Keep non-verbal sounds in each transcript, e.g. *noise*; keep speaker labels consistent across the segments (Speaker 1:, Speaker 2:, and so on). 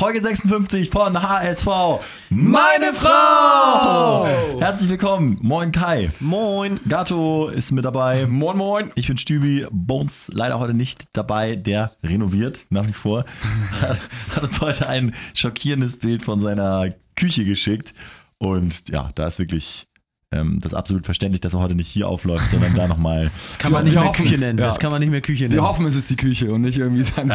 Speaker 1: Folge 56 von HSV. Meine Frau! Herzlich willkommen. Moin Kai.
Speaker 2: Moin.
Speaker 1: Gato ist mit dabei.
Speaker 2: Moin, moin.
Speaker 1: Ich bin Stübi. Bones leider heute nicht dabei. Der renoviert nach wie vor. Hat, *laughs* hat uns heute ein schockierendes Bild von seiner Küche geschickt. Und ja, da ist wirklich ähm, das ist absolut verständlich, dass er heute nicht hier aufläuft, sondern da nochmal. *laughs*
Speaker 2: Das kann man nicht mehr
Speaker 3: hoffen,
Speaker 2: Küche nennen.
Speaker 3: ja.
Speaker 2: Das kann man nicht mehr Küche nennen.
Speaker 3: Wir hoffen, es ist die Küche und nicht irgendwie sein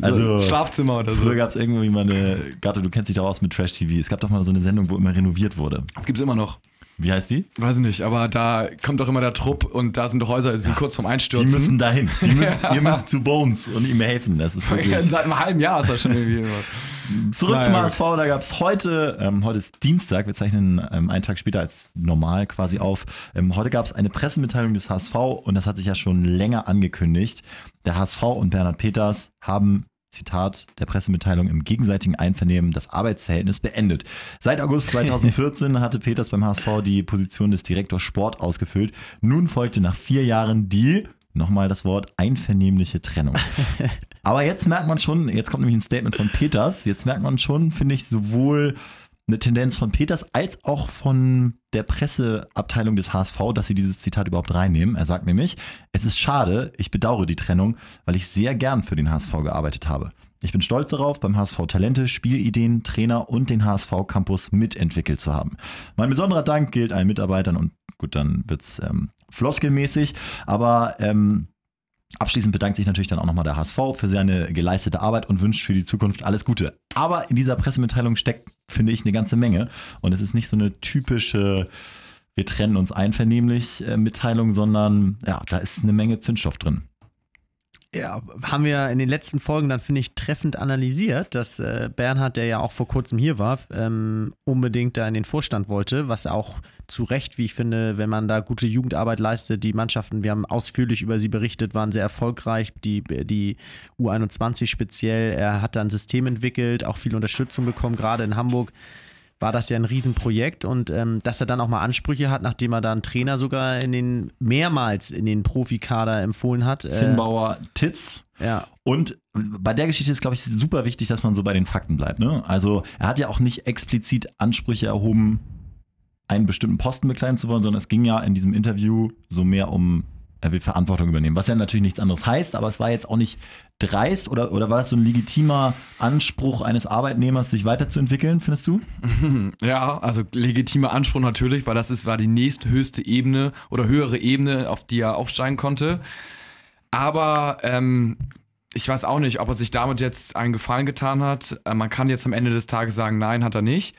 Speaker 1: also-
Speaker 3: Schlafzimmer oder so.
Speaker 1: Früher gab es irgendwie mal eine, Gato, du kennst dich doch aus mit Trash TV. Es gab doch mal so eine Sendung, wo immer renoviert wurde.
Speaker 3: Das gibt's immer noch.
Speaker 1: Wie heißt die?
Speaker 3: Weiß ich nicht, aber da kommt doch immer der Trupp und da sind doch Häuser, die sind kurz vorm Einstürzen.
Speaker 1: Die müssen dahin. Die müssen, *laughs* Ihr müsst zu Bones und ihm helfen. Das ist wirklich.
Speaker 3: Seit einem halben Jahr ist das schon irgendwie *laughs* immer.
Speaker 1: Zurück
Speaker 3: Naja,
Speaker 1: zum. HSV, da gab es heute, ähm, heute ist Dienstag, wir zeichnen ähm, einen Tag später als normal quasi auf. Ähm, heute gab es eine Pressemitteilung des HSV und das hat sich ja schon länger angekündigt. Der HSV und Bernhard Peters haben Zitat der Pressemitteilung im gegenseitigen Einvernehmen das Arbeitsverhältnis beendet. Seit August *laughs* 2014 hatte Peters beim HSV die Position des Direktors Sport ausgefüllt. Nun folgte nach vier Jahren die, nochmal das Wort, einvernehmliche Trennung. *laughs* Aber jetzt merkt man schon, jetzt kommt nämlich ein Statement von Peters, jetzt merkt man schon, finde ich, sowohl eine Tendenz von Peters als auch von der Presseabteilung des HSV, dass sie dieses Zitat überhaupt reinnehmen. Er sagt nämlich, es ist schade, ich bedauere die Trennung, weil ich sehr gern für den HSV gearbeitet habe. Ich bin stolz darauf, beim HSV Talente, Spielideen, Trainer und den HSV Campus mitentwickelt zu haben. Mein besonderer Dank gilt allen Mitarbeitern und gut, dann wird's ähm, floskelmäßig, aber ähm, Abschließend bedankt sich natürlich dann auch nochmal der HSV für seine geleistete Arbeit und wünscht für die Zukunft alles Gute. Aber in dieser Pressemitteilung steckt, finde ich, eine ganze Menge. Und es ist nicht so eine typische, wir trennen uns einvernehmlich äh, Mitteilung, sondern ja, da ist eine Menge Zündstoff drin.
Speaker 2: Ja, haben wir in den letzten Folgen dann, finde ich, treffend analysiert, dass äh, Bernhard, der ja auch vor kurzem hier war, ähm, unbedingt da in den Vorstand wollte, was auch zu Recht, wie ich finde, wenn man da gute Jugendarbeit leistet, die Mannschaften, wir haben ausführlich über sie berichtet, waren sehr erfolgreich, die, die U21 speziell, er hat da ein System entwickelt, auch viel Unterstützung bekommen, gerade in Hamburg war das ja ein Riesenprojekt und ähm, dass er dann auch mal Ansprüche hat, nachdem er da einen Trainer sogar in den mehrmals in den Profikader empfohlen hat. Äh,
Speaker 1: Zinnbauer Titz.
Speaker 2: ja,
Speaker 1: Und bei der Geschichte ist, glaube ich, super wichtig, dass man so bei den Fakten bleibt. Ne? Also er hat ja auch nicht explizit Ansprüche erhoben, einen bestimmten Posten bekleiden zu wollen, sondern es ging ja in diesem Interview so mehr um, er will Verantwortung übernehmen, was ja natürlich nichts anderes heißt, aber es war jetzt auch nicht dreist oder, oder war das so ein legitimer Anspruch eines Arbeitnehmers, sich weiterzuentwickeln, findest du? *laughs*
Speaker 3: Ja, also legitimer Anspruch natürlich, weil das ist, war die nächsthöchste Ebene oder höhere Ebene, auf die er aufsteigen konnte. Aber ähm, ich weiß auch nicht, ob er sich damit jetzt einen Gefallen getan hat. Äh, man kann jetzt am Ende des Tages sagen, nein, hat er nicht.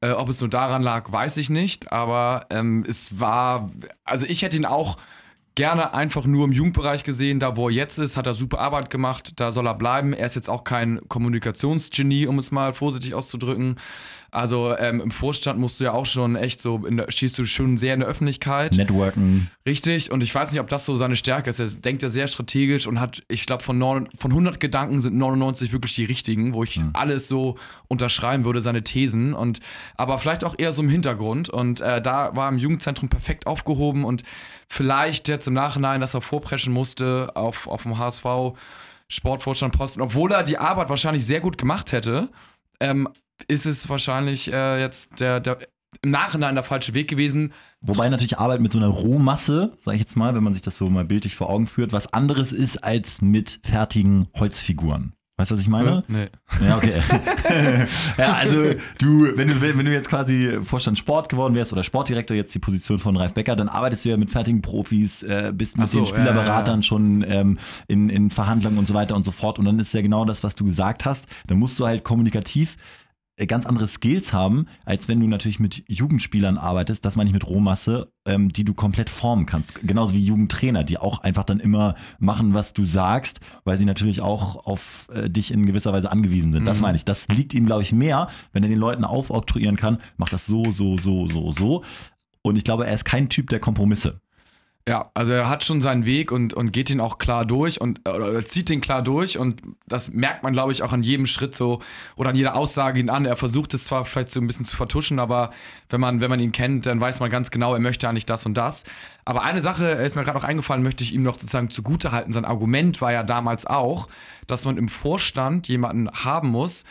Speaker 3: Äh, ob es nur daran lag, weiß ich nicht. Aber ähm, es war, also ich hätte ihn auch gerne einfach nur im Jugendbereich gesehen. Da, wo er jetzt ist, hat er super Arbeit gemacht. Da soll er bleiben. Er ist jetzt auch kein Kommunikationsgenie, um es mal vorsichtig auszudrücken. Also ähm, im Vorstand musst du ja auch schon echt so, in der, stehst du schon sehr in der Öffentlichkeit.
Speaker 1: Networken.
Speaker 3: Richtig, und ich weiß nicht, ob das so seine Stärke ist. Er denkt ja sehr strategisch und hat, ich glaube, von, neun- von 100 Gedanken sind 99 wirklich die richtigen, wo ich alles so unterschreiben würde, seine Thesen. Und, aber vielleicht auch eher so im Hintergrund. Und äh, da war im Jugendzentrum perfekt aufgehoben und vielleicht jetzt im Nachhinein, dass er vorpreschen musste auf, auf dem HSV Sportvorstandposten, obwohl er die Arbeit wahrscheinlich sehr gut gemacht hätte, ähm, ist es wahrscheinlich äh, jetzt der, der im Nachhinein der falsche Weg gewesen.
Speaker 1: Wobei natürlich Arbeit mit so einer Rohmasse, sage ich jetzt mal, wenn man sich das so mal bildlich vor Augen führt, was anderes ist als mit fertigen Holzfiguren. Weißt du, was ich meine?
Speaker 3: Nee.
Speaker 1: Ja, okay. *laughs* ja, also du, wenn du, wenn du jetzt quasi Vorstand Sport geworden wärst oder Sportdirektor, jetzt die Position von Ralf Becker, dann arbeitest du ja mit fertigen Profis, äh, bist mit
Speaker 3: so,
Speaker 1: den Spielerberatern
Speaker 3: ja, ja.
Speaker 1: schon ähm, in, in Verhandlungen und so weiter und so fort. Und dann ist ja genau das, was du gesagt hast. Dann musst du halt kommunikativ ganz andere Skills haben, als wenn du natürlich mit Jugendspielern arbeitest, das meine ich mit Rohmasse, ähm, die du komplett formen kannst. Genauso wie Jugendtrainer, die auch einfach dann immer machen, was du sagst, weil sie natürlich auch auf äh, dich in gewisser Weise angewiesen sind. Das
Speaker 3: Mhm.
Speaker 1: meine ich. Das liegt ihm, glaube ich, mehr, wenn er den Leuten aufoktroyieren kann, macht das so, so, so, so, so. Und ich glaube, er ist kein Typ der Kompromisse.
Speaker 3: Ja, also er hat schon seinen Weg und, und geht ihn auch klar durch und oder er zieht den klar durch und das merkt man, glaube ich, auch an jedem Schritt so oder an jeder Aussage ihn an. Er versucht es zwar vielleicht so ein bisschen zu vertuschen, aber wenn man, wenn man ihn kennt, dann weiß man ganz genau, er möchte eigentlich das und das. Aber eine Sache ist mir gerade auch eingefallen, möchte ich ihm noch sozusagen zugutehalten. Sein Argument war ja damals auch, dass man im Vorstand jemanden haben muss,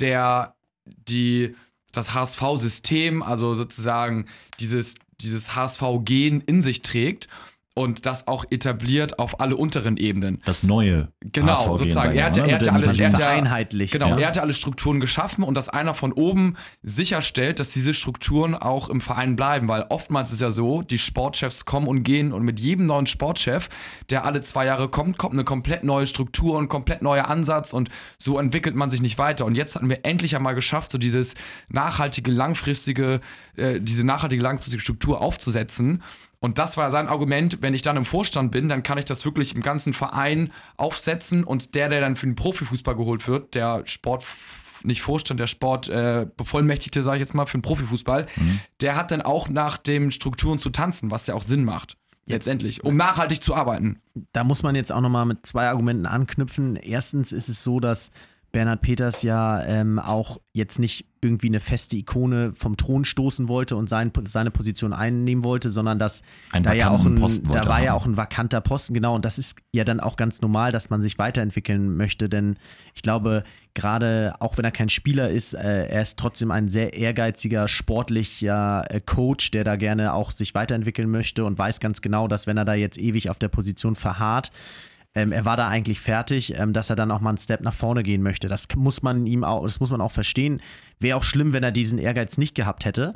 Speaker 3: der die, das HSV-System, also sozusagen dieses, dieses HSV-Gen in sich trägt und das auch etabliert auf alle unteren Ebenen.
Speaker 1: Das neue.
Speaker 3: Genau,
Speaker 1: HSV
Speaker 3: sozusagen. Er hatte, er hatte alles, er hatte. Genau,
Speaker 2: ja.
Speaker 3: er hatte alle Strukturen geschaffen und dass einer von oben sicherstellt, dass diese Strukturen auch im Verein bleiben, weil oftmals ist ja so, die Sportchefs kommen und gehen und mit jedem neuen Sportchef, der alle zwei Jahre kommt, kommt eine komplett neue Struktur und komplett neuer Ansatz und so entwickelt man sich nicht weiter. Und jetzt hatten wir endlich einmal geschafft, so dieses nachhaltige, langfristige, äh, diese nachhaltige, langfristige Struktur aufzusetzen. Und das war sein Argument, wenn ich dann im Vorstand bin, dann kann ich das wirklich im ganzen Verein aufsetzen und der, der dann für den Profifußball geholt wird, der Sport, nicht Vorstand, der Sport äh, sage ich jetzt mal, für den Profifußball, der hat dann auch nach den Strukturen zu tanzen, was ja auch Sinn macht. Letztendlich, um nachhaltig zu arbeiten.
Speaker 2: da muss man jetzt auch nochmal mit zwei Argumenten anknüpfen. Erstens ist es so, dass Bernhard Peters ja ähm, auch jetzt nicht irgendwie eine feste Ikone vom Thron stoßen wollte und sein, seine Position einnehmen wollte, sondern dass
Speaker 1: Einen
Speaker 2: da ja auch ein, da war
Speaker 1: er
Speaker 2: ja
Speaker 1: haben.
Speaker 2: auch ein vakanter Posten, genau. Und das ist ja dann auch ganz normal, dass man sich weiterentwickeln möchte, denn ich glaube, gerade auch wenn er kein Spieler ist, äh, er ist trotzdem ein sehr ehrgeiziger, sportlicher äh, Coach, der da gerne auch sich weiterentwickeln möchte und weiß ganz genau, dass wenn er da jetzt ewig auf der Position verharrt, ähm, er war da eigentlich fertig, ähm, dass er dann auch mal einen Step nach vorne gehen möchte. Das muss man ihm auch, das muss man auch verstehen. Wäre auch schlimm, wenn er diesen Ehrgeiz nicht gehabt hätte.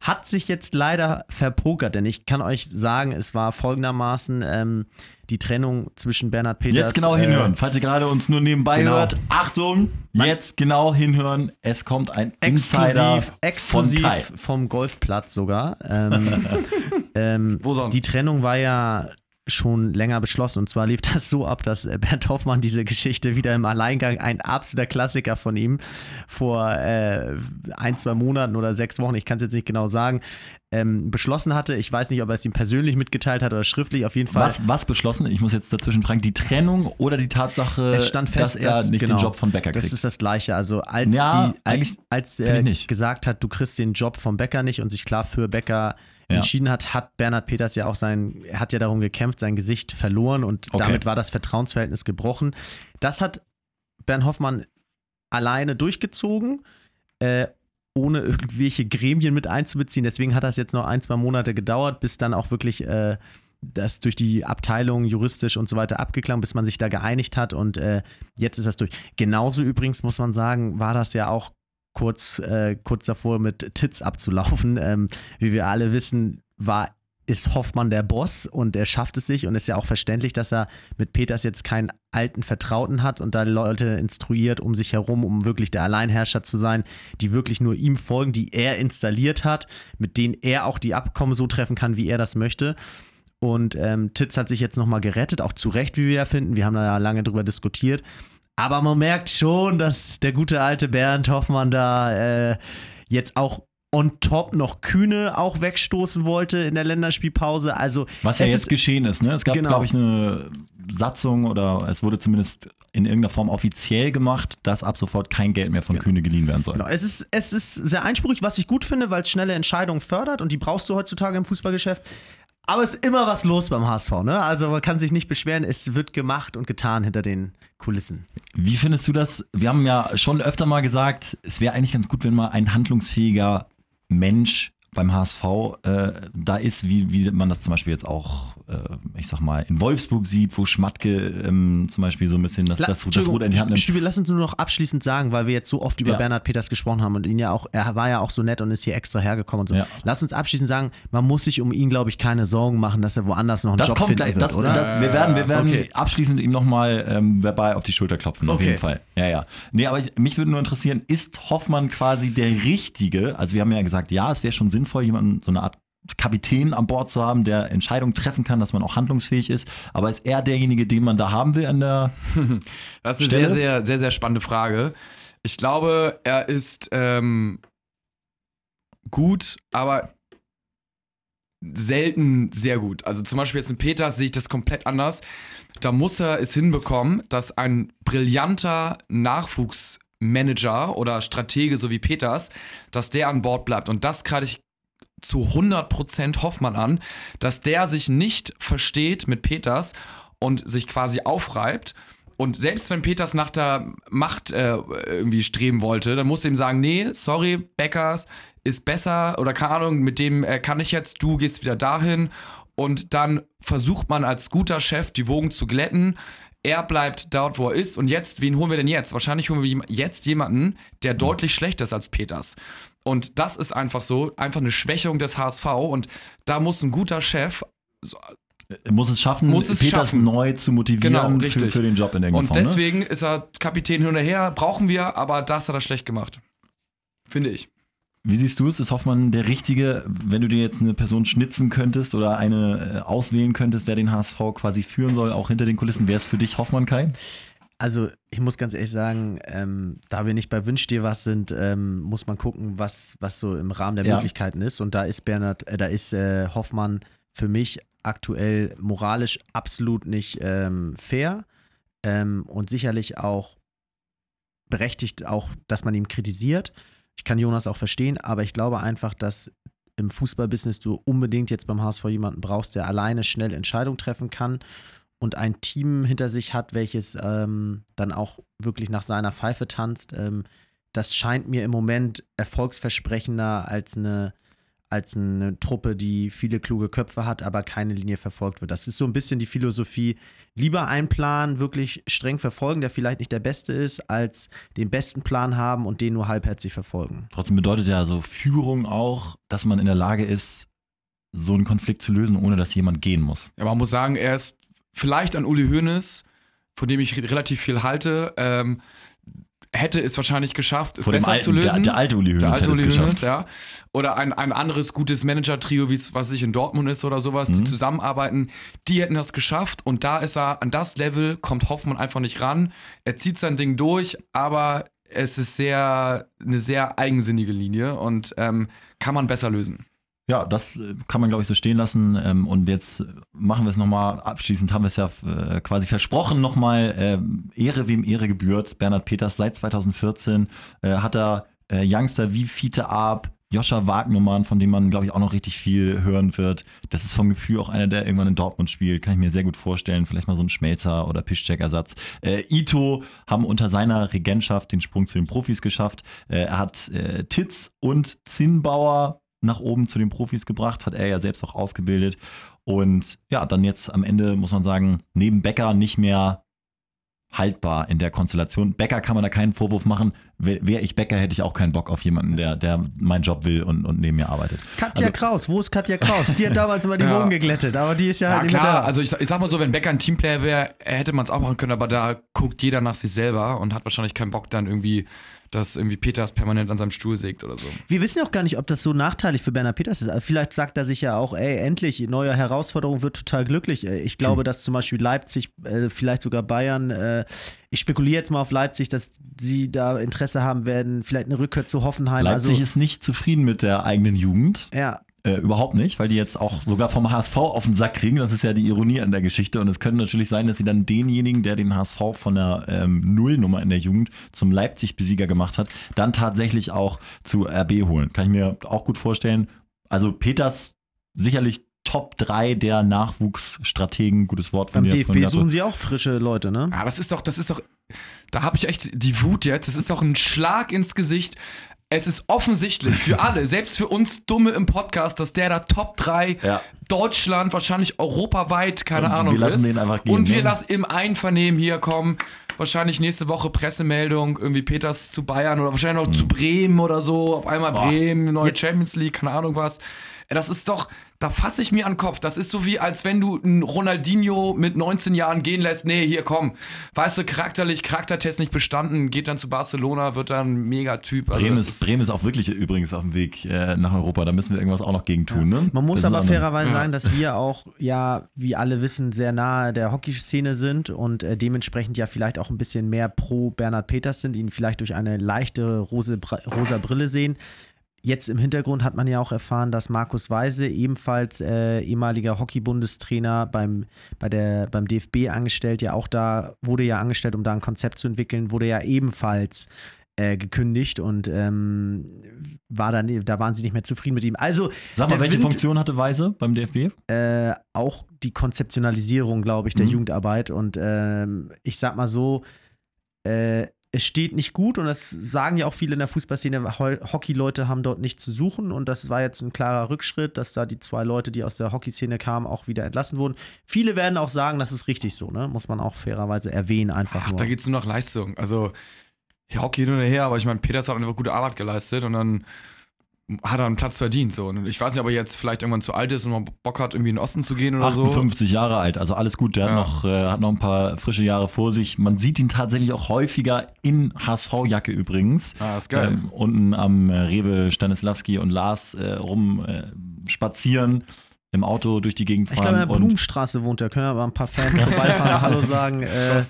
Speaker 2: Hat sich jetzt leider verpokert, denn ich kann euch sagen, es war folgendermaßen ähm, die Trennung zwischen Bernhard Peters.
Speaker 1: Jetzt genau
Speaker 2: äh,
Speaker 1: hinhören. Falls ihr gerade uns nur nebenbei
Speaker 2: genau.
Speaker 1: hört, Achtung, jetzt genau hinhören. Es kommt ein Insider
Speaker 2: exklusiv, exklusiv
Speaker 1: von Kai.
Speaker 2: vom Golfplatz sogar. Ähm, *laughs* ähm,
Speaker 3: Wo sonst?
Speaker 2: Die Trennung war ja schon länger beschlossen. Und zwar lief *laughs* das so ab, dass äh, Bernd Hoffmann diese Geschichte wieder im Alleingang, ein absoluter Klassiker von ihm, vor äh, ein, zwei Monaten oder sechs Wochen, ich kann es jetzt nicht genau sagen, ähm, beschlossen hatte. Ich weiß nicht, ob er es ihm persönlich mitgeteilt hat oder schriftlich, auf jeden Fall.
Speaker 1: Was, was beschlossen? Ich muss jetzt dazwischen fragen. Die Trennung oder die Tatsache,
Speaker 2: fest,
Speaker 1: dass er
Speaker 2: dass,
Speaker 1: nicht
Speaker 2: genau,
Speaker 1: den Job von Becker
Speaker 2: Das
Speaker 1: kriegt?
Speaker 2: ist das Gleiche. Also als,
Speaker 1: Ja,
Speaker 2: die, als, als er gesagt hat, du kriegst den Job vom Bäcker nicht und sich klar für Bäcker
Speaker 1: Ja.
Speaker 2: entschieden hat, hat Bernhard Peters ja auch sein, er hat ja darum gekämpft, sein Gesicht verloren und
Speaker 1: Okay.
Speaker 2: damit war das Vertrauensverhältnis gebrochen. Das hat Bernd Hoffmann alleine durchgezogen. Äh, ohne irgendwelche Gremien mit einzubeziehen. Deswegen hat das jetzt noch ein, zwei Monate gedauert, bis dann auch wirklich äh, das durch die Abteilung juristisch und so weiter abgeklang, bis man sich da geeinigt hat und äh, jetzt ist das durch. Genauso übrigens muss man sagen, war das ja auch kurz, äh, kurz davor mit Titz abzulaufen. Ähm, wie wir alle wissen, war ist Hoffmann der Boss und er schafft es sich und ist ja auch verständlich, dass er mit Peters jetzt keinen alten Vertrauten hat und da Leute instruiert um sich herum, um wirklich der Alleinherrscher zu sein, die wirklich nur ihm folgen, die er installiert hat, mit denen er auch die Abkommen so treffen kann, wie er das möchte. Und ähm, Titz hat sich jetzt nochmal gerettet, auch zu Recht, wie wir ja finden. Wir haben da ja lange drüber diskutiert. Aber man merkt schon, dass der gute alte Bernd Hoffmann da äh, jetzt auch on top noch Kühne auch wegstoßen wollte in der Länderspielpause. Also
Speaker 1: Was ja jetzt
Speaker 2: ist-
Speaker 1: geschehen ist, ne? Es gab,
Speaker 2: Genau.
Speaker 1: glaube ich, eine Satzung oder es wurde zumindest in irgendeiner Form offiziell gemacht, dass ab sofort kein Geld mehr von Kühne geliehen werden soll.
Speaker 2: Genau, es ist, es ist sehr einspurig, was ich gut finde, weil es schnelle Entscheidungen fördert und die brauchst du heutzutage im Fußballgeschäft. Aber es ist immer was los beim HSV, ne? Also man kann sich nicht beschweren, es wird gemacht und getan hinter den Kulissen.
Speaker 1: Wie findest du das? Wir haben ja schon öfter mal gesagt, es wäre eigentlich ganz gut, wenn mal ein handlungsfähiger Mensch beim HSV äh, da ist, wie, wie man das zum Beispiel jetzt auch, äh, ich sag mal, in Wolfsburg sieht, wo Schmatke ähm, zum Beispiel so ein bisschen das,
Speaker 2: La-
Speaker 1: das, das Ruder in die Hand nimmt.
Speaker 2: Stübi, lass uns nur noch abschließend sagen, weil wir jetzt so oft über
Speaker 1: Ja.
Speaker 2: Bernhard Peters gesprochen haben und ihn ja auch, er war ja auch so nett und ist hier extra hergekommen und so.
Speaker 1: Ja.
Speaker 2: Lass uns abschließend sagen, man muss sich um ihn, glaube ich, keine Sorgen machen, dass er woanders noch einen
Speaker 1: Das
Speaker 2: Job
Speaker 1: kommt
Speaker 2: finden
Speaker 1: gleich.
Speaker 2: wird,
Speaker 1: Das,
Speaker 2: oder?
Speaker 1: das, wir werden, wir werden
Speaker 2: Okay.
Speaker 1: abschließend ihm nochmal ähm, verbal auf die Schulter klopfen, auf
Speaker 2: Okay.
Speaker 1: jeden Fall. Ja, ja. Nee, aber ich, mich würde nur interessieren, ist Hoffmann quasi der Richtige? Also wir haben ja gesagt, ja, es wäre schon sinnvoll, jemanden, so eine Art Kapitän an Bord zu haben, der Entscheidungen treffen kann, dass man auch handlungsfähig ist. Aber ist er derjenige, den man da haben will an der *laughs*
Speaker 3: Das ist eine sehr, sehr, sehr, sehr spannende Frage. Ich glaube, er ist ähm, gut, aber selten sehr gut. Also zum Beispiel jetzt mit Peters sehe ich das komplett anders. Da muss er es hinbekommen, dass ein brillanter Nachwuchsmanager oder Stratege so wie Peters, dass der an Bord bleibt. Und das gerade ich zu 100% Hoffmann an, dass der sich nicht versteht mit Peters und sich quasi aufreibt Und selbst wenn Peters nach der Macht äh, irgendwie streben wollte, dann musste ihm sagen, nee, sorry, Beckers ist besser oder keine Ahnung, mit dem äh, kann ich jetzt, du gehst wieder dahin. Und dann versucht man als guter Chef die Wogen zu glätten. Er bleibt dort, wo er ist. Und jetzt, wen holen wir denn jetzt? Wahrscheinlich holen wir jetzt jemanden, der deutlich schlechter ist als Peters. Und das ist einfach so, einfach eine Schwächung des HSV. Und da muss ein guter Chef so,
Speaker 1: muss es schaffen,
Speaker 3: Muss es
Speaker 1: Peters
Speaker 3: schaffen.
Speaker 1: neu zu motivieren
Speaker 3: Genau,
Speaker 1: für,
Speaker 3: richtig.
Speaker 1: für den Job in der
Speaker 3: Und
Speaker 1: Form, ne?
Speaker 3: deswegen ist er Kapitän hin und her, brauchen wir, aber das hat er schlecht gemacht. Finde ich.
Speaker 1: Wie siehst du es? Ist Hoffmann der Richtige, wenn du dir jetzt eine Person schnitzen könntest oder eine äh, auswählen könntest, wer den HSV quasi führen soll, auch hinter den Kulissen? Wäre es für dich Hoffmann Kai?
Speaker 2: Also, ich muss ganz ehrlich sagen, ähm, da wir nicht bei Wünsch dir was sind, ähm, muss man gucken, was, was so im Rahmen der
Speaker 1: Ja.
Speaker 2: Möglichkeiten ist. Und da ist Bernhard, äh, da ist äh, Hoffmann für mich aktuell moralisch absolut nicht ähm, fair ähm, und sicherlich auch berechtigt, auch, dass man ihn kritisiert. Ich kann Jonas auch verstehen, aber ich glaube einfach, dass im Fußballbusiness du unbedingt jetzt beim HSV jemanden brauchst, der alleine schnell Entscheidungen treffen kann und ein Team hinter sich hat, welches ähm, dann auch wirklich nach seiner Pfeife tanzt. Ähm, das scheint mir im Moment erfolgsversprechender als eine, als eine Truppe, die viele kluge Köpfe hat, aber keine Linie verfolgt wird. Das ist so ein bisschen die Philosophie, lieber einen Plan wirklich streng verfolgen, der vielleicht nicht der beste ist, als den besten Plan haben und den nur halbherzig verfolgen.
Speaker 1: Trotzdem bedeutet ja so Führung auch, dass man in der Lage ist, so einen Konflikt zu lösen, ohne dass jemand gehen muss.
Speaker 3: Ja, man muss sagen, er ist vielleicht an Uli Hoeneß, von dem ich re- relativ viel halte, ähm, hätte es wahrscheinlich geschafft, es
Speaker 1: dem
Speaker 3: besser
Speaker 1: alten,
Speaker 3: zu lösen.
Speaker 1: Der, der alte Uli Hoeneß
Speaker 3: Der alte Uli Hoeneß, ja. Oder ein, ein anderes gutes Manager-Trio, wie es was sich in Dortmund ist oder sowas, die
Speaker 1: Mhm.
Speaker 3: zusammenarbeiten, die hätten das geschafft und da ist er, an das Level kommt Hoffmann einfach nicht ran. Er zieht sein Ding durch, aber es ist sehr, eine sehr eigensinnige Linie und ähm, kann man besser lösen.
Speaker 1: Ja, das äh, kann man, glaube ich, so stehen lassen. Ähm, Und jetzt machen wir es nochmal. Abschließend haben wir es ja äh, quasi versprochen, nochmal ähm, Ehre wem Ehre gebührt. Bernhard Peters seit 2014 äh, hat er Youngster wie Fiete Ab, Joscha Wagnumann, von dem man, glaube ich, auch noch richtig viel hören wird. Das ist vom Gefühl auch einer, der irgendwann in Dortmund spielt. Kann ich mir sehr gut vorstellen. Vielleicht mal so ein Schmelzer- oder Piszczek-Ersatz. Äh, Ito haben unter seiner Regentschaft den Sprung zu den Profis geschafft. Äh, er hat äh, Titz und Zinnbauer nach oben zu den Profis gebracht, hat er ja selbst auch ausgebildet. Und ja, dann jetzt am Ende muss man sagen, neben Becker nicht mehr haltbar in der Konstellation. Becker kann man da keinen Vorwurf machen. Wäre ich Becker, hätte ich auch keinen Bock auf jemanden, der, der meinen Job will und, und neben mir arbeitet.
Speaker 2: Katja
Speaker 1: Also-
Speaker 2: Kraus, wo ist Katja Kraus? Die hat *laughs* damals immer die
Speaker 3: Ja.
Speaker 2: Wogen geglättet, aber die ist ja,
Speaker 3: Ja,
Speaker 2: halt
Speaker 3: klar,
Speaker 2: da.
Speaker 3: also ich, ich sag mal so, wenn Becker ein Teamplayer wäre, hätte man es auch machen können, aber da guckt jeder nach sich selber und hat wahrscheinlich keinen Bock dann irgendwie, dass irgendwie Peters permanent an seinem Stuhl sägt oder so.
Speaker 2: Wir wissen ja auch gar nicht, ob das so nachteilig für Bernhard Peters ist. Aber Vielleicht sagt er sich ja auch, ey, endlich, neue Herausforderung, wird total glücklich. Ich glaube, dass zum Beispiel Leipzig, äh, vielleicht sogar Bayern, äh, ich spekuliere jetzt mal auf Leipzig, dass sie da Interesse haben werden, vielleicht eine Rückkehr zu Hoffenheim.
Speaker 1: Leipzig
Speaker 2: also,
Speaker 1: ist nicht zufrieden mit der eigenen Jugend.
Speaker 2: ja,
Speaker 1: Äh, überhaupt nicht, weil die jetzt auch sogar vom HSV auf den Sack kriegen. Das ist ja die Ironie an der Geschichte. Und es könnte natürlich sein, dass sie dann denjenigen, der den HSV von der ähm, Nullnummer in der Jugend zum Leipzig-Besieger gemacht hat, dann tatsächlich auch zu RB holen. Kann ich mir auch gut vorstellen. Also Peters sicherlich Top 3 der Nachwuchsstrategen. Gutes Wort von
Speaker 2: beim
Speaker 1: dir. von
Speaker 2: DFB suchen sie auch frische Leute, ne?
Speaker 3: Ja, das ist doch, das ist doch, da habe ich echt die Wut jetzt. Das ist doch ein Schlag ins Gesicht. Es ist offensichtlich für alle, *laughs* selbst für uns Dumme im Podcast, dass der da Top 3
Speaker 1: Ja.
Speaker 3: Deutschland, wahrscheinlich europaweit, keine
Speaker 1: Und wir
Speaker 3: Ahnung,
Speaker 1: lassen
Speaker 3: ist.
Speaker 1: den einfach gehen,
Speaker 3: Und wir
Speaker 1: ne?
Speaker 3: lassen im Einvernehmen hier kommen. Wahrscheinlich nächste Woche Pressemeldung, irgendwie Peters zu Bayern oder wahrscheinlich auch zu Bremen oder so. Auf einmal
Speaker 1: Mhm. Boah.
Speaker 3: Bremen, neue
Speaker 2: Jetzt-
Speaker 3: Champions League, keine Ahnung was. Das ist doch, da fasse ich mir an den Kopf. Das ist so wie, als wenn du einen Ronaldinho mit 19 Jahren gehen lässt. Nee, hier komm. Weißt du, charakterlich, Charaktertest nicht bestanden, geht dann zu Barcelona, wird dann ein Megatyp. Also
Speaker 1: Bremen ist, Bremen ist auch wirklich übrigens auf dem Weg äh, nach Europa. Da müssen wir irgendwas auch noch gegen tun. Ne?
Speaker 2: Man muss
Speaker 1: Das
Speaker 2: aber fairerweise sagen, dass wir auch, ja, wie alle wissen, sehr nahe der Hockeyszene sind und äh, dementsprechend ja vielleicht auch ein bisschen mehr pro Bernhard Peters sind, ihn vielleicht durch eine leichte rose, rosa Brille sehen. Jetzt im Hintergrund hat man ja auch erfahren, dass Markus Weise, ebenfalls äh, ehemaliger Hockey-Bundestrainer beim, bei der, beim DFB angestellt, ja auch da, wurde ja angestellt, um da ein Konzept zu entwickeln, wurde ja ebenfalls äh, gekündigt und ähm, war dann, da waren sie nicht mehr zufrieden mit ihm. Also,
Speaker 1: Sag mal, welche
Speaker 2: Wind-
Speaker 1: Funktion hatte Weise beim DFB?
Speaker 2: äh, auch die Konzeptionalisierung, glaube ich, der
Speaker 1: Mhm.
Speaker 2: Jugendarbeit. Und ähm, ich sag mal so, äh, es steht nicht gut und das sagen ja auch viele in der Fußballszene, Ho Hockey-Leute haben dort nichts zu suchen und das war jetzt ein klarer Rückschritt, dass da die zwei Leute, die aus der Hockeyszene kamen, auch wieder entlassen wurden. Viele werden auch sagen, das ist richtig so, ne? Muss man auch fairerweise erwähnen, einfach
Speaker 3: Ach,
Speaker 2: nur.
Speaker 3: da geht es nur nach Leistung. Also, ja, Hockey hin oder her, aber ich meine, Peters hat einfach gute Arbeit geleistet und dann hat er einen Platz verdient. So. Und ich weiß nicht, ob er jetzt vielleicht irgendwann zu alt ist und mal Bock hat, irgendwie in den Osten zu gehen oder so.
Speaker 1: 58 Jahre alt, also alles gut. Der
Speaker 3: Ja.
Speaker 1: hat, noch, äh, hat noch ein paar frische Jahre vor sich. Man sieht ihn tatsächlich auch häufiger in HSV-Jacke übrigens.
Speaker 3: Ah, ist geil.
Speaker 1: Ähm, unten am äh, Rewe Stanislawski und Lars äh, rum äh, spazieren, im Auto durch die Gegend
Speaker 2: ich glaube, in
Speaker 1: fahren.
Speaker 2: der Blumenstraße wohnt er. Können aber ein paar Fans vorbeifahren, Hallo sagen. *laughs* Äh,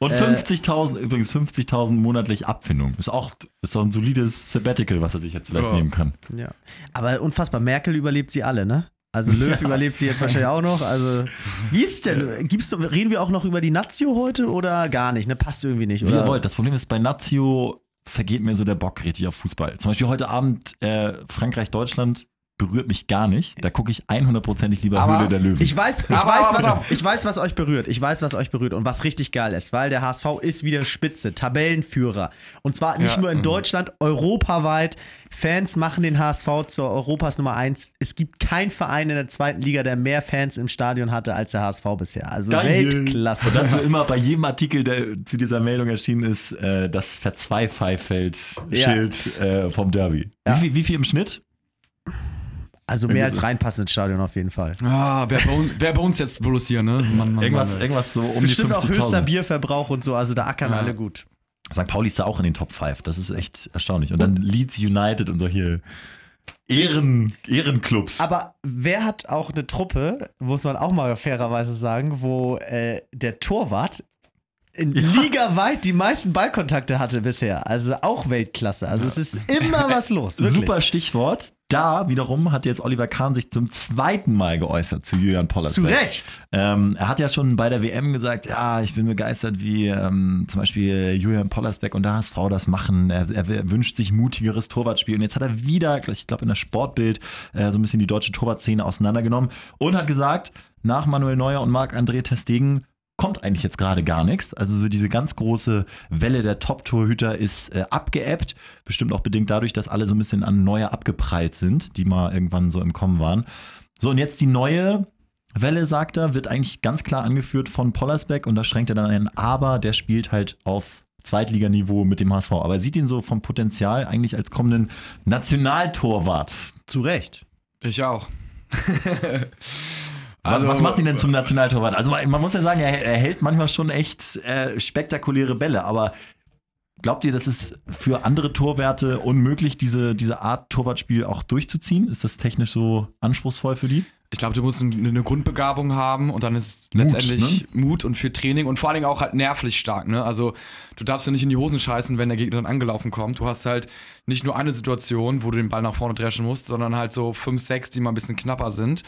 Speaker 1: und
Speaker 2: äh,
Speaker 1: 50.000, übrigens 50.000 monatlich Abfindung. Ist auch ist ein solides Sabbatical, was er sich jetzt vielleicht
Speaker 3: Ja.
Speaker 1: nehmen kann.
Speaker 2: Ja. Aber unfassbar, Merkel überlebt sie alle, ne? Also Löw *laughs* *laughs* überlebt sie jetzt wahrscheinlich auch noch. Also, wie ist es denn? Gibt's, so- reden wir auch noch über die Nazio heute oder gar nicht? Ne? Passt irgendwie nicht.
Speaker 1: Wie
Speaker 2: Oder?
Speaker 1: ihr wollt. Das Problem ist, bei Nazio vergeht mir so der Bock richtig auf Fußball. Zum Beispiel heute Abend äh, Frankreich-Deutschland berührt mich gar nicht. Da gucke ich 100%ig lieber
Speaker 3: Aber
Speaker 1: Höhle der Löwen.
Speaker 2: Ich weiß, ich, weiß, was, ich weiß, was euch berührt. Ich weiß, was euch berührt und was richtig geil ist, weil der HSV ist wieder Spitze, Tabellenführer. Und zwar nicht
Speaker 3: Ja,
Speaker 2: nur in
Speaker 3: mhm.
Speaker 2: Deutschland, europaweit. Fans machen den HSV zur Europas Nummer 1. Es gibt keinen Verein in der zweiten Liga, der mehr Fans im Stadion hatte als der HSV bisher. Also Weltklasse.
Speaker 1: Und dazu immer bei jedem Artikel, der zu dieser Meldung erschienen ist, äh, das Verzweifei-Feld-Schild äh, vom Derby.
Speaker 2: Ja.
Speaker 1: Wie, viel, wie viel im Schnitt?
Speaker 2: Also mehr als reinpassen ins Stadion auf jeden Fall.
Speaker 3: Ah, wer bei, uns, wer bei uns jetzt bloß hier, ne? Mann, Mann,
Speaker 1: Irgendwas,
Speaker 3: Mann,
Speaker 1: irgendwas so um
Speaker 2: Bestimmt auch
Speaker 1: die
Speaker 2: höchster
Speaker 1: 50.000.
Speaker 2: Bierverbrauch und so, also da ackern
Speaker 3: Ja.
Speaker 2: alle gut.
Speaker 1: St. Pauli ist da auch in den Top 5. Das ist echt erstaunlich. Und dann Leeds United und solche Ehren, Ehrenclubs.
Speaker 2: Aber wer hat auch eine Truppe, muss man auch mal fairerweise sagen, wo äh, der Torwart in ligaweit die meisten Ballkontakte hatte bisher. Also auch Weltklasse. Also es ist immer was los. *laughs* Wirklich.
Speaker 1: Super Stichwort. Da wiederum hat jetzt Oliver Kahn sich zum zweiten Mal geäußert zu Julian Pollersbeck.
Speaker 2: Zu Recht.
Speaker 1: Ähm, er hat ja schon bei der WM gesagt, ja, ich bin begeistert, wie ähm, zum Beispiel Julian Pollersbeck und der HSV das machen. Er, er wünscht sich mutigeres Torwartspiel. Und jetzt hat er wieder, ich glaube in der Sportbild, äh, so ein bisschen die deutsche Torwartszene auseinandergenommen und hat gesagt, nach Manuel Neuer und Marc-André Testegen kommt eigentlich jetzt gerade gar nichts. Also so diese ganz große Welle der Top-Torhüter ist äh, abgeebbt. Bestimmt auch bedingt dadurch, dass alle so ein bisschen an Neuer abgeprallt sind, die mal irgendwann so im Kommen waren. So, und jetzt die neue Welle, sagt er, wird eigentlich ganz klar angeführt von Pollersbeck und da schränkt er dann ein Aber, der spielt halt auf Zweitliganiveau mit dem HSV. Aber er sieht ihn so vom Potenzial eigentlich als kommenden Nationaltorwart.
Speaker 2: Zu Recht.
Speaker 3: Ich auch. *laughs*
Speaker 1: Was,
Speaker 3: Also-
Speaker 1: was macht ihn denn zum Nationaltorwart? Also man muss ja sagen, er, er hält manchmal schon echt äh, spektakuläre Bälle, aber glaubt ihr, das ist für andere Torwerte unmöglich, diese, diese Art Torwartspiel auch durchzuziehen? Ist das technisch so anspruchsvoll für die?
Speaker 3: Ich glaube, du musst eine, Grundbegabung haben und dann ist
Speaker 1: Mut,
Speaker 3: letztendlich Mut und viel Training und vor allen Dingen auch halt nervlich stark. Ne? Also du darfst ja nicht in die Hosen scheißen, wenn der Gegner dann angelaufen kommt. Du hast halt nicht nur eine Situation, wo du den Ball nach vorne dreschen musst, sondern halt so fünf, sechs, die mal ein bisschen knapper sind.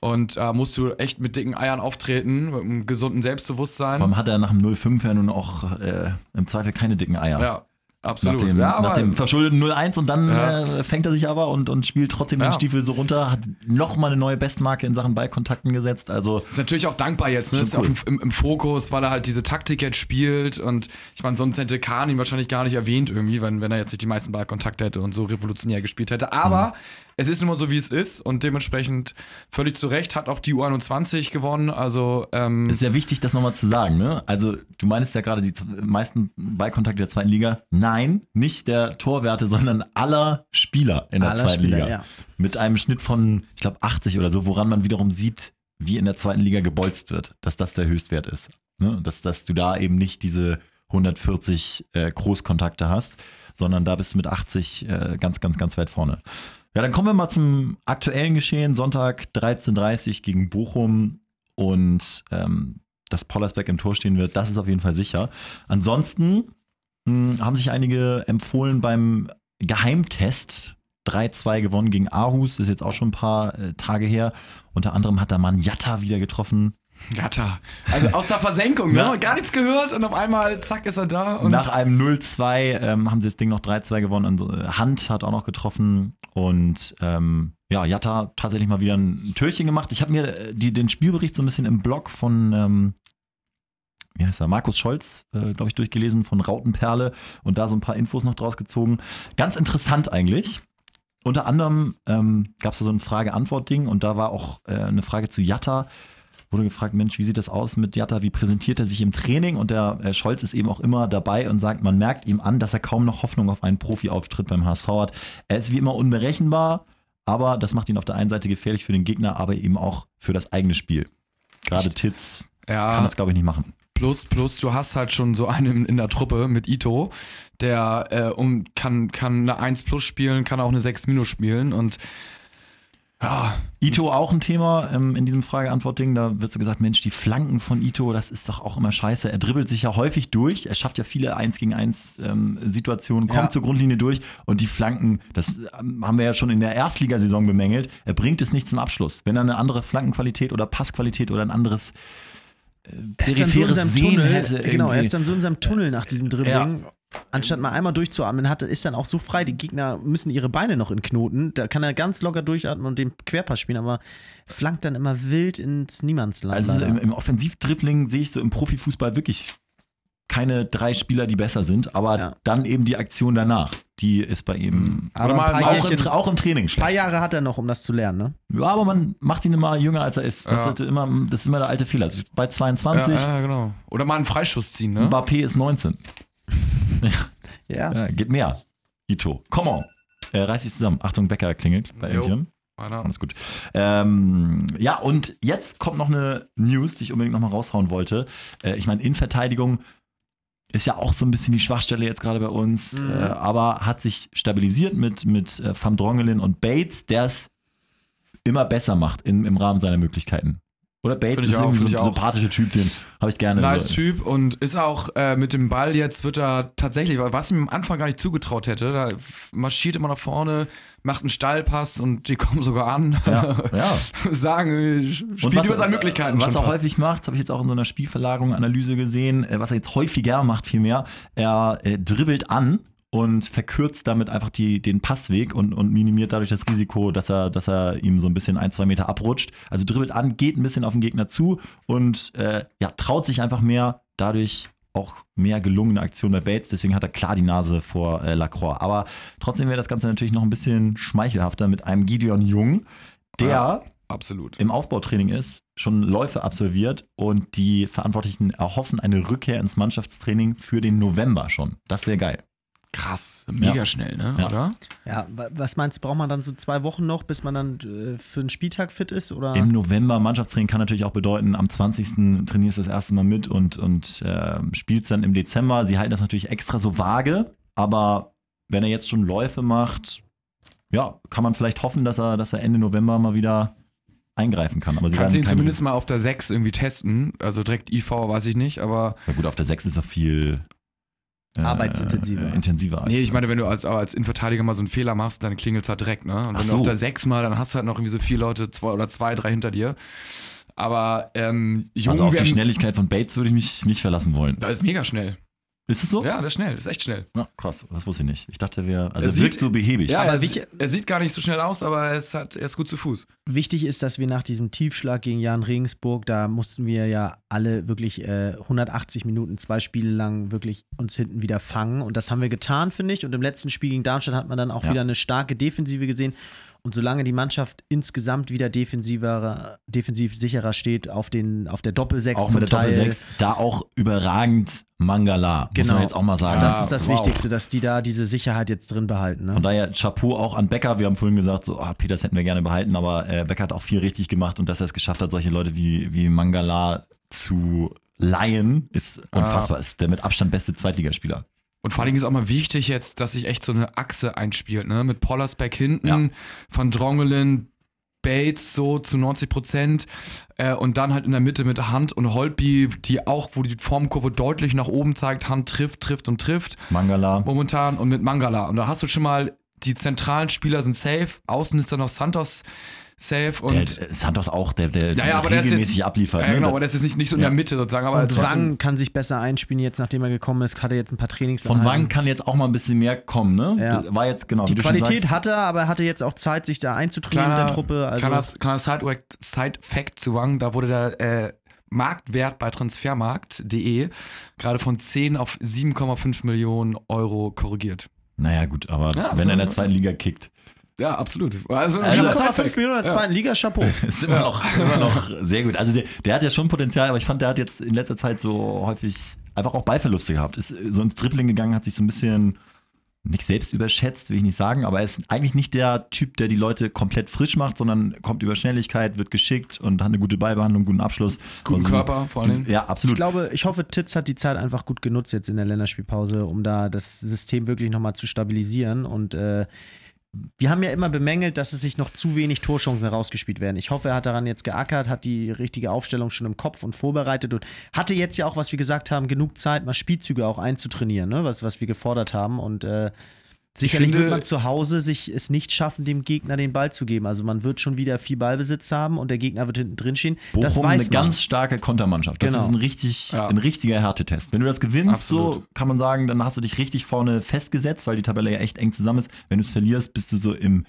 Speaker 3: Und äh, musst du echt mit dicken Eiern auftreten, mit einem gesunden Selbstbewusstsein.
Speaker 1: Allem hat er nach dem 05 ja nun auch äh, im Zweifel keine dicken Eier.
Speaker 3: ja, absolut.
Speaker 1: Nach dem,
Speaker 3: ja,
Speaker 1: nach dem verschuldeten 0-1 und dann
Speaker 3: Ja.
Speaker 1: äh, fängt er sich aber und, und spielt trotzdem den
Speaker 3: Ja.
Speaker 1: Stiefel so runter, hat nochmal eine neue Bestmarke in Sachen Ballkontakten gesetzt. Also
Speaker 3: Ist natürlich auch dankbar jetzt, ne? Ist
Speaker 1: cool.
Speaker 3: im, im, im Fokus, weil er halt diese Taktik jetzt spielt und ich meine, sonst hätte Kahn ihn wahrscheinlich gar nicht erwähnt irgendwie, wenn, wenn er jetzt nicht die meisten Ballkontakte hätte und so revolutionär gespielt hätte. Aber es ist immer so, wie es ist und dementsprechend völlig zu Recht hat auch die U21 gewonnen. Also, ähm,
Speaker 1: ist sehr wichtig, das nochmal zu sagen. Ne? Also du meinst ja gerade die meisten Ballkontakte der zweiten Liga. Nein, nicht der Torwerte, sondern aller Spieler in der
Speaker 2: Aller
Speaker 1: zweiten
Speaker 2: Spieler,
Speaker 1: Liga.
Speaker 2: ja.
Speaker 1: Mit einem Schnitt von, ich glaube, 80 oder so, woran man wiederum sieht, wie in der zweiten Liga gebolzt wird, dass das der Höchstwert ist. Ne? Dass, dass du da eben nicht diese 140 äh, Großkontakte hast, sondern da bist du mit 80 äh, ganz, ganz, ganz weit vorne. Ja, dann kommen wir mal zum aktuellen Geschehen. Sonntag 13.30 Uhr gegen Bochum und ähm, dass Pollersbeck im Tor stehen wird, das ist auf jeden Fall sicher. Ansonsten mh, haben sich einige empfohlen beim Geheimtest 3-2 gewonnen gegen Aarhus, ist jetzt auch schon ein paar äh, Tage her. Unter anderem hat der Mann Jatta wieder getroffen.
Speaker 3: Jatta. Also aus der Versenkung, ne? Gar nichts gehört und auf einmal, zack, ist er da. Und
Speaker 1: Nach einem 0-2 ähm, haben sie das Ding noch 3-2 gewonnen. Und, äh, Hand hat auch noch getroffen. Und ähm, ja, Jatta tatsächlich mal wieder ein Türchen gemacht. Ich habe mir äh, die, den Spielbericht so ein bisschen im Blog von, ähm, wie heißt er, Markus Scholz, äh, glaube ich, durchgelesen von Rautenperle und da so ein paar Infos noch draus gezogen. Ganz interessant eigentlich. Unter anderem ähm, gab es da so ein Frage-Antwort-Ding und da war auch äh, eine Frage zu Jatta. Wurde gefragt, Mensch, wie sieht das aus mit Jatta? Wie präsentiert er sich im Training? Und der äh, Scholz ist eben auch immer dabei und sagt, man merkt ihm an, dass er kaum noch Hoffnung auf einen Profi-Auftritt beim HSV hat. Er ist wie immer unberechenbar, aber das macht ihn auf der einen Seite gefährlich für den Gegner, aber eben auch für das eigene Spiel. Gerade Titz kann
Speaker 3: ja,
Speaker 1: das, glaube ich, nicht machen.
Speaker 3: plus, plus, du hast halt schon so einen in der Truppe mit Ito, der äh, um, kann, kann eine 1 plus spielen, kann auch eine 6 minus spielen und ja,
Speaker 1: Ito auch ein Thema ähm, in diesem Frage-Antwort-Ding. Da wird so gesagt, Mensch, die Flanken von Ito, das ist doch auch immer scheiße. Er dribbelt sich ja häufig durch. Er schafft ja viele 1 gegen 1 ähm, Situationen, kommt
Speaker 3: Ja.
Speaker 1: zur Grundlinie durch. Und die Flanken, das ähm, haben wir ja schon in der Erstligasaison bemängelt. Er bringt es nicht zum Abschluss. Wenn er eine andere Flankenqualität oder Passqualität oder ein anderes äh,
Speaker 2: Er ist dann so in
Speaker 1: peripheres
Speaker 2: seinem
Speaker 1: Sehen
Speaker 2: Tunnel,
Speaker 1: hätte.
Speaker 2: genau, er ist dann so in seinem Tunnel nach diesem Dribbling. Anstatt mal einmal durchzuatmen, hat, ist dann auch so frei, die Gegner müssen ihre Beine noch in Knoten. Da kann er ganz locker durchatmen und den Querpass spielen, aber flankt dann immer wild ins Niemandsland.
Speaker 1: Also im, im Offensivdribbling sehe ich so im Profifußball wirklich keine drei Spieler, die besser sind, aber
Speaker 2: Ja.
Speaker 1: dann eben die Aktion danach, die ist bei ihm
Speaker 2: aber
Speaker 3: Oder mal-
Speaker 1: auch, im,
Speaker 2: Jährchen,
Speaker 1: Tra- auch im Training
Speaker 2: ein paar
Speaker 1: schlecht.
Speaker 2: Jahre hat er noch, um das zu lernen, ne?
Speaker 1: Ja, aber man macht ihn immer jünger, als er ist. Das,
Speaker 3: Ja.
Speaker 1: ist, immer, das ist immer der alte Fehler. Bei 22,
Speaker 3: ja, ja, genau. Oder mal einen Freischuss ziehen, ne?
Speaker 1: Mbappé ist 19. *laughs*
Speaker 2: Ja.
Speaker 1: Ja, geht mehr. Ito, come on. Äh, reiß dich zusammen. Achtung, Wecker klingelt bei.
Speaker 3: Einer.
Speaker 1: Alles gut. Ähm, ja, und jetzt kommt noch eine News, die ich unbedingt nochmal raushauen wollte. Äh, ich meine, Innenverteidigung ist ja auch so ein bisschen die Schwachstelle jetzt gerade bei uns,
Speaker 2: Mhm.
Speaker 1: äh, aber hat sich stabilisiert mit, mit äh, Van Drongelen und Bates, der es immer besser macht in, im Rahmen seiner Möglichkeiten. Oder Bates ist
Speaker 3: auch,
Speaker 1: irgendwie so ein sympathischer Typ, den habe ich gerne.
Speaker 3: Nice Typ und ist auch äh, mit dem Ball jetzt wird er tatsächlich, was ich ihm am Anfang gar nicht zugetraut hätte, da marschiert immer nach vorne, macht einen Stallpass und die kommen sogar an,
Speaker 1: Ja, ja. *laughs*
Speaker 3: sagen, spielt über seine Möglichkeiten.
Speaker 1: Was er
Speaker 3: fast.
Speaker 1: häufig macht, habe ich jetzt auch in so einer Spielverlagerung Analyse gesehen, äh, was er jetzt häufiger macht vielmehr, er äh, dribbelt an und verkürzt damit einfach die, den Passweg und, und minimiert dadurch das Risiko, dass er, dass er ihm so ein bisschen ein, zwei Meter abrutscht. Also dribbelt an, geht ein bisschen auf den Gegner zu und äh, ja, traut sich einfach mehr, dadurch auch mehr gelungene Aktion bei Bates, deswegen hat er klar die Nase vor äh, Lacroix. Aber trotzdem wäre das Ganze natürlich noch ein bisschen schmeichelhafter mit einem Gideon Jung, der
Speaker 3: Ja. Absolut.
Speaker 1: im Aufbautraining ist, schon Läufe absolviert und die Verantwortlichen erhoffen eine Rückkehr ins Mannschaftstraining für den November schon. Das wäre geil.
Speaker 3: Krass, mega
Speaker 1: Ja.
Speaker 3: schnell, ne?
Speaker 1: Ja.
Speaker 3: Oder?
Speaker 2: Ja, wa- was meinst du, braucht man dann so zwei Wochen noch, bis man dann äh, für einen Spieltag fit ist? Oder?
Speaker 1: Im November Mannschaftstraining kann natürlich auch bedeuten, am 20. trainierst du das erste Mal mit und, und äh, spielst dann im Dezember. Sie halten das natürlich extra so vage, aber wenn er jetzt schon Läufe macht, ja, kann man vielleicht hoffen, dass er, dass er Ende November mal wieder eingreifen kann. Aber sie
Speaker 3: Kannst
Speaker 1: werden
Speaker 3: ihn zumindest mal auf der 6 irgendwie testen. Also direkt IV weiß ich nicht, aber.
Speaker 1: Ja gut, auf der 6 ist er viel
Speaker 2: Arbeitsintensiver.
Speaker 1: äh, intensiver. Als,
Speaker 3: Nee, ich meine, wenn du als, als Innenverteidiger mal so einen Fehler machst, dann klingelt es halt direkt, ne? Und wenn
Speaker 1: so.
Speaker 3: du auf der 6 mal, dann hast du halt noch irgendwie so vier Leute, zwei oder zwei, drei hinter dir. Aber ähm, Jung,
Speaker 1: also auf die Schnelligkeit von Bates würde ich mich nicht verlassen wollen.
Speaker 3: das ist mega schnell.
Speaker 1: Ist es so?
Speaker 3: Ja, das ist schnell, das ist echt schnell.
Speaker 1: Ja, krass, das wusste ich nicht. Ich dachte, wir. Also
Speaker 3: Er
Speaker 1: er
Speaker 3: sieht-
Speaker 1: wirkt so behäbig.
Speaker 3: Ja,
Speaker 2: Aber
Speaker 3: er, sie- er sieht gar nicht so schnell aus, aber er ist, halt, er ist gut zu Fuß.
Speaker 2: Wichtig ist, dass wir nach diesem Tiefschlag gegen Jan Regensburg, da mussten wir ja alle wirklich äh, 180 Minuten, zwei Spiele lang wirklich uns hinten wieder fangen. Und das haben wir getan, finde ich. Und im letzten Spiel gegen Darmstadt hat man dann auch
Speaker 1: Ja.
Speaker 2: wieder eine starke Defensive gesehen. Und solange die Mannschaft insgesamt wieder defensiver, defensiv sicherer steht auf, den, auf der Doppelsechs
Speaker 1: auch
Speaker 2: zum
Speaker 1: mit der
Speaker 2: Teil.
Speaker 1: Doppel-6, da auch überragend Mangala, muss
Speaker 2: Genau.
Speaker 1: man jetzt auch mal sagen.
Speaker 2: Das ist das
Speaker 3: wow.
Speaker 2: Wichtigste, dass die da diese Sicherheit jetzt drin behalten. Ne?
Speaker 1: Von daher Chapeau auch an Becker. Wir haben vorhin gesagt, so, ah, Peters hätten wir gerne behalten, aber äh, Becker hat auch viel richtig gemacht und dass er es geschafft hat, solche Leute wie, wie Mangala zu leihen, ist unfassbar. Ist der mit Abstand beste Zweitligaspieler.
Speaker 3: Und vor allen Dingen ist auch mal wichtig jetzt, dass sich echt so eine Achse einspielt, ne? Mit Pollersbeck hinten,
Speaker 1: Ja.
Speaker 3: Van Drongelen, Bates so zu 90 Prozent äh, und dann halt in der Mitte mit Hand und Holtby, die auch, wo die Formkurve deutlich nach oben zeigt, Hand trifft, trifft und trifft
Speaker 1: Mangala.
Speaker 3: momentan und mit Mangala. Und da hast du schon mal die zentralen Spieler sind safe. Außen ist dann noch Santos safe und.
Speaker 1: Der, Santos auch, der, der
Speaker 3: Ja, ja, aber der ist
Speaker 1: regelmäßig
Speaker 3: jetzt-
Speaker 1: abliefert.
Speaker 3: ja,
Speaker 1: ne?
Speaker 3: genau,
Speaker 1: Das-
Speaker 3: aber das ist nicht, nicht so in
Speaker 1: Ja.
Speaker 3: der Mitte sozusagen, aber
Speaker 2: Und. Wang kann sich besser einspielen jetzt, nachdem er gekommen ist. Hat er jetzt ein paar Trainings
Speaker 1: Von Wang kann jetzt auch mal ein bisschen mehr kommen, ne?
Speaker 2: Ja.
Speaker 1: War jetzt, genau.
Speaker 2: Die Qualität
Speaker 1: sagst,
Speaker 2: hat er, aber er hatte jetzt auch Zeit, sich da einzutrainieren mit der Truppe. Also
Speaker 3: kleiner kleiner Side-Fact Side zu Wang, da wurde der äh, Marktwert bei transfermarkt.de gerade von 10 auf 7,5 Millionen Euro korrigiert.
Speaker 1: Naja, gut, aber
Speaker 3: Ja,
Speaker 1: wenn
Speaker 3: so-
Speaker 1: er in der zweiten Liga kickt,
Speaker 3: Ja, absolut. Also,
Speaker 1: Also-
Speaker 3: ja,
Speaker 2: 7,5 Millionen in der zweiten Liga, Chapeau. *laughs*
Speaker 1: ist immer noch, immer noch sehr gut. Also der, der hat ja schon Potenzial, aber ich fand, der hat jetzt in letzter Zeit so häufig einfach auch Ballverluste gehabt. Ist so ins Dribbling gegangen, hat sich so ein bisschen nicht selbst überschätzt, will ich nicht sagen, aber er ist eigentlich nicht der Typ, der die Leute komplett frisch macht, sondern kommt über Schnelligkeit, wird geschickt und hat eine gute Ballbehandlung, guten Abschluss.
Speaker 3: Guten
Speaker 1: Also,
Speaker 3: Körper vor allen Dingen.
Speaker 1: Ja,
Speaker 2: Ich
Speaker 1: absolut.
Speaker 2: glaube, ich hoffe, Titz hat die Zeit einfach gut genutzt jetzt in der Länderspielpause, um da das System wirklich nochmal zu stabilisieren. Und äh, wir haben ja immer bemängelt, dass es sich noch zu wenig Torchancen herausgespielt werden. Ich hoffe, er hat daran jetzt geackert, hat die richtige Aufstellung schon im Kopf und vorbereitet und hatte jetzt ja auch, was wir gesagt haben, genug Zeit, mal Spielzüge auch einzutrainieren, ne? was, was wir gefordert haben. Und äh, sicherlich
Speaker 3: finde-
Speaker 2: wird man zu Hause sich es nicht schaffen, dem Gegner den Ball zu geben. Also man wird schon wieder viel Ballbesitz haben und der Gegner wird hinten drin stehen. das
Speaker 1: Bochum
Speaker 2: weiß
Speaker 1: eine
Speaker 2: man.
Speaker 1: ganz starke Kontermannschaft. Das
Speaker 2: Genau.
Speaker 1: ist ein richtig,
Speaker 3: Ja.
Speaker 1: ein richtiger Härtetest. Wenn du das gewinnst, so
Speaker 3: Absolut.
Speaker 1: kann man sagen, dann hast du dich richtig vorne festgesetzt, weil die Tabelle ja echt eng zusammen ist. Wenn du es verlierst, bist du so im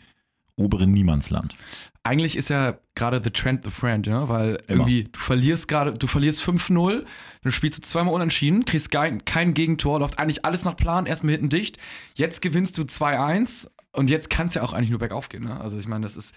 Speaker 1: oberen Niemandsland.
Speaker 3: Eigentlich ist ja gerade The Trend the Friend, ja, weil
Speaker 1: Immer.
Speaker 3: irgendwie du verlierst gerade, du verlierst 5-0, dann spielst du zweimal unentschieden, kriegst kein, kein Gegentor, läuft eigentlich alles nach Plan, erstmal hinten dicht. Jetzt gewinnst du 2-1 und jetzt kann es ja auch eigentlich nur bergauf gehen. Ne? Also ich meine, das ist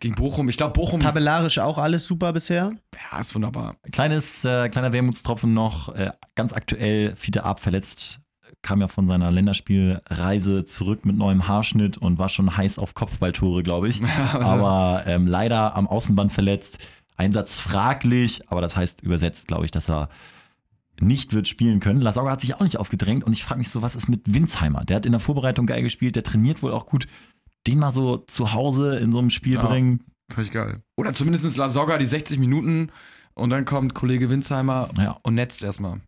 Speaker 3: gegen Bochum. Ich glaube, Bochum
Speaker 2: Tabellarisch auch alles super bisher.
Speaker 3: ja, ist wunderbar.
Speaker 1: Kleines, äh, kleiner Wermutstropfen noch, äh, ganz aktuell, Fiete Ab verletzt, kam ja von seiner Länderspielreise zurück mit neuem Haarschnitt und war schon heiß auf Kopfballtore, glaube ich. *laughs* aber ähm, leider am Außenband verletzt. Einsatz fraglich, aber das heißt übersetzt, glaube ich, dass er nicht wird spielen können. Lasauga hat sich auch nicht aufgedrängt und ich frage mich so, was ist mit Winsheimer? Der hat in der Vorbereitung geil gespielt, der trainiert wohl auch gut. Den mal so zu Hause in so einem Spiel
Speaker 3: Ja.
Speaker 1: bringen.
Speaker 3: Völlig geil. Oder zumindest La Soga die 60 Minuten und dann kommt Kollege Winsheimer
Speaker 1: Ja.
Speaker 3: und netzt erstmal.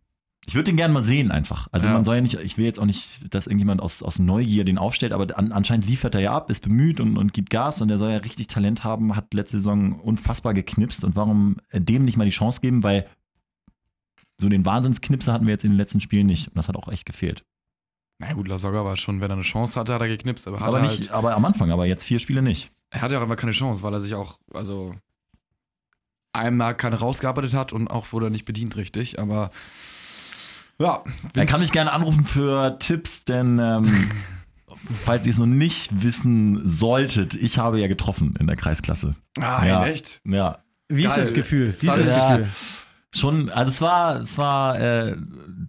Speaker 1: Ich würde den gerne mal sehen einfach. Also
Speaker 3: Ja.
Speaker 1: man soll ja nicht, ich will jetzt auch nicht, dass irgendjemand aus, aus Neugier den aufstellt, aber an, anscheinend liefert er ja ab, ist bemüht und, und gibt Gas und der soll ja richtig Talent haben, hat letzte Saison unfassbar geknipst und warum dem nicht mal die Chance geben, weil so den Wahnsinnsknipser hatten wir jetzt in den letzten Spielen nicht und das hat auch echt gefehlt.
Speaker 3: Na gut, La Soga war schon, wenn er eine Chance hatte, hat er geknipst, aber,
Speaker 1: aber
Speaker 3: er
Speaker 1: nicht,
Speaker 3: halt,
Speaker 1: aber am Anfang, aber jetzt vier Spiele nicht.
Speaker 3: er hatte auch einfach keine Chance, weil er sich auch, also einmal keine rausgearbeitet hat und auch wurde er nicht bedient richtig, aber ja.
Speaker 1: Er kann mich gerne anrufen für Tipps, denn ähm, *laughs* falls ihr es noch nicht wissen solltet, ich habe ja getroffen in der Kreisklasse.
Speaker 3: Ah,
Speaker 1: Ja.
Speaker 3: echt?
Speaker 1: Ja,
Speaker 2: Wie ist
Speaker 3: Geil.
Speaker 2: das Gefühl? Wie ist das
Speaker 1: ja.
Speaker 2: Gefühl?
Speaker 1: Schon, also es war, es war äh,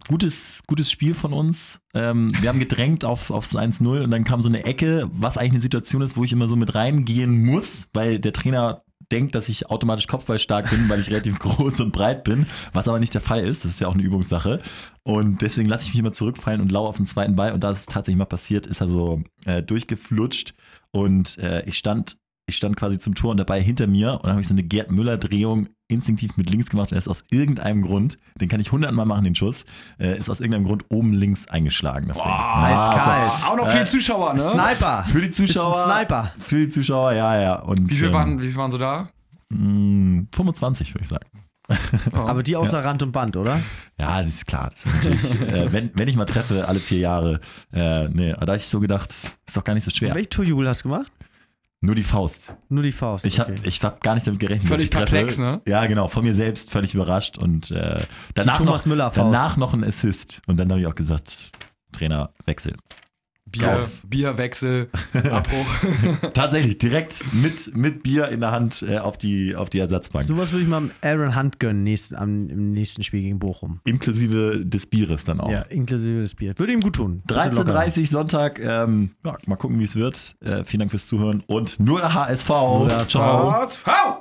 Speaker 1: gutes, gutes Spiel von uns. Ähm, wir haben gedrängt auf, aufs 1-0 und dann kam so eine Ecke, was eigentlich eine Situation ist, wo ich immer so mit reingehen muss, weil der Trainer denkt, dass ich automatisch kopfballstark bin, weil ich relativ *laughs* groß und breit bin, was aber nicht der Fall ist. Das ist ja auch eine Übungssache. Und deswegen lasse ich mich immer zurückfallen und lau auf den zweiten Ball. Und da ist tatsächlich mal passiert, ist er so äh, durchgeflutscht und äh, ich stand ich stand quasi zum Tor und dabei hinter mir und habe ich so eine Gerd Müller-Drehung instinktiv mit links gemacht und er ist aus irgendeinem Grund, den kann ich hundertmal machen, den Schuss, äh, ist aus irgendeinem Grund oben links eingeschlagen, das Ding.
Speaker 2: eiskalt.
Speaker 3: Auch noch viel Zuschauer, ne?
Speaker 2: Sniper.
Speaker 1: Für die Zuschauer.
Speaker 2: Ist ein Sniper.
Speaker 1: Für die Zuschauer, ja, ja. Und,
Speaker 3: Wie viel,
Speaker 1: ähm,
Speaker 3: waren, wie viel waren so da?
Speaker 1: mh, 25, würde ich sagen. *laughs*
Speaker 3: Oh.
Speaker 2: Aber die außer Rand und Band, oder?
Speaker 1: Ja, das ist klar. Das ist natürlich, äh, wenn, wenn ich mal treffe, alle vier Jahre, äh, nee, da hab ich so gedacht, ist doch gar nicht so schwer.
Speaker 2: Welche Torjubel hast du gemacht?
Speaker 1: Nur die Faust.
Speaker 2: Nur die Faust.
Speaker 1: Ich habe
Speaker 2: okay.
Speaker 1: ich hab gar nicht damit gerechnet,
Speaker 3: Völlig
Speaker 1: dass ich treffe.
Speaker 3: perplex, ne?
Speaker 1: Ja, genau, von mir selbst völlig überrascht und äh, danach,
Speaker 2: Thomas
Speaker 1: noch, danach noch ein Assist und dann habe ich auch gesagt, Trainer, Wechsel.
Speaker 3: Bier,
Speaker 1: Raus.
Speaker 3: Bierwechsel, *laughs* Abbruch. *laughs*
Speaker 1: Tatsächlich, direkt mit, mit Bier in der Hand äh, auf, die, auf die Ersatzbank.
Speaker 2: Sowas würde ich mal Aaron Hunt gönnen nächsten, am, im nächsten Spiel gegen Bochum.
Speaker 1: Inklusive des Bieres dann auch.
Speaker 2: Ja, inklusive des Bier. Würde ihm gut tun. Bisschen locker.
Speaker 1: 13.30 Sonntag. Ähm, ja, mal gucken, wie es wird. Äh, vielen Dank fürs Zuhören und nur der HSV.
Speaker 2: Nur der HSV.
Speaker 3: Hau!